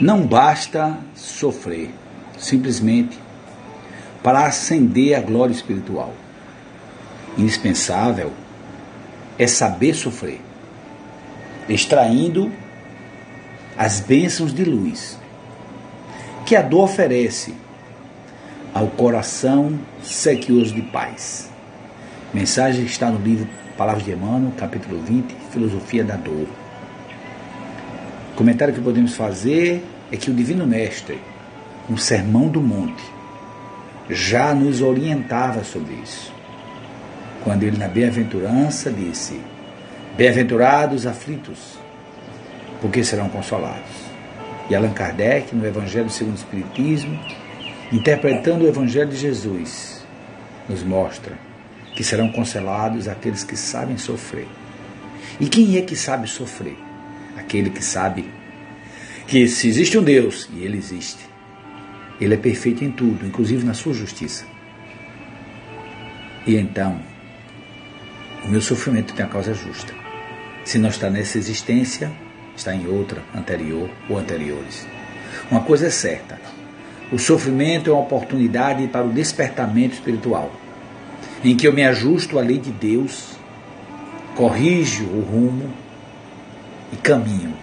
Não basta sofrer, simplesmente para ascender a glória espiritual. Indispensável é saber sofrer, extraindo as bênçãos de luz que a dor oferece ao coração sequioso de paz. Mensagem está no livro Palavras de Emmanuel, capítulo 20, Filosofia da Dor. O comentário que podemos fazer é que o Divino Mestre, no Sermão do Monte, já nos orientava sobre isso. Quando ele, na bem-aventurança, disse: Bem-aventurados aflitos, porque serão consolados. E Allan Kardec, no Evangelho segundo o Espiritismo, interpretando o Evangelho de Jesus, nos mostra que serão consolados aqueles que sabem sofrer. E quem é que sabe sofrer? Aquele que sabe que se existe um Deus, e ele existe, ele é perfeito em tudo, inclusive na sua justiça. E então, o meu sofrimento tem a causa justa. Se não está nessa existência, está em outra, anterior ou anteriores. Uma coisa é certa: o sofrimento é uma oportunidade para o despertamento espiritual, em que eu me ajusto à lei de Deus, corrijo o rumo e caminho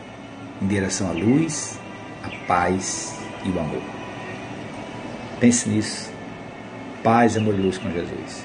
em direção à luz, à paz e o amor. Pense nisso. Paz, amor e luz com Jesus.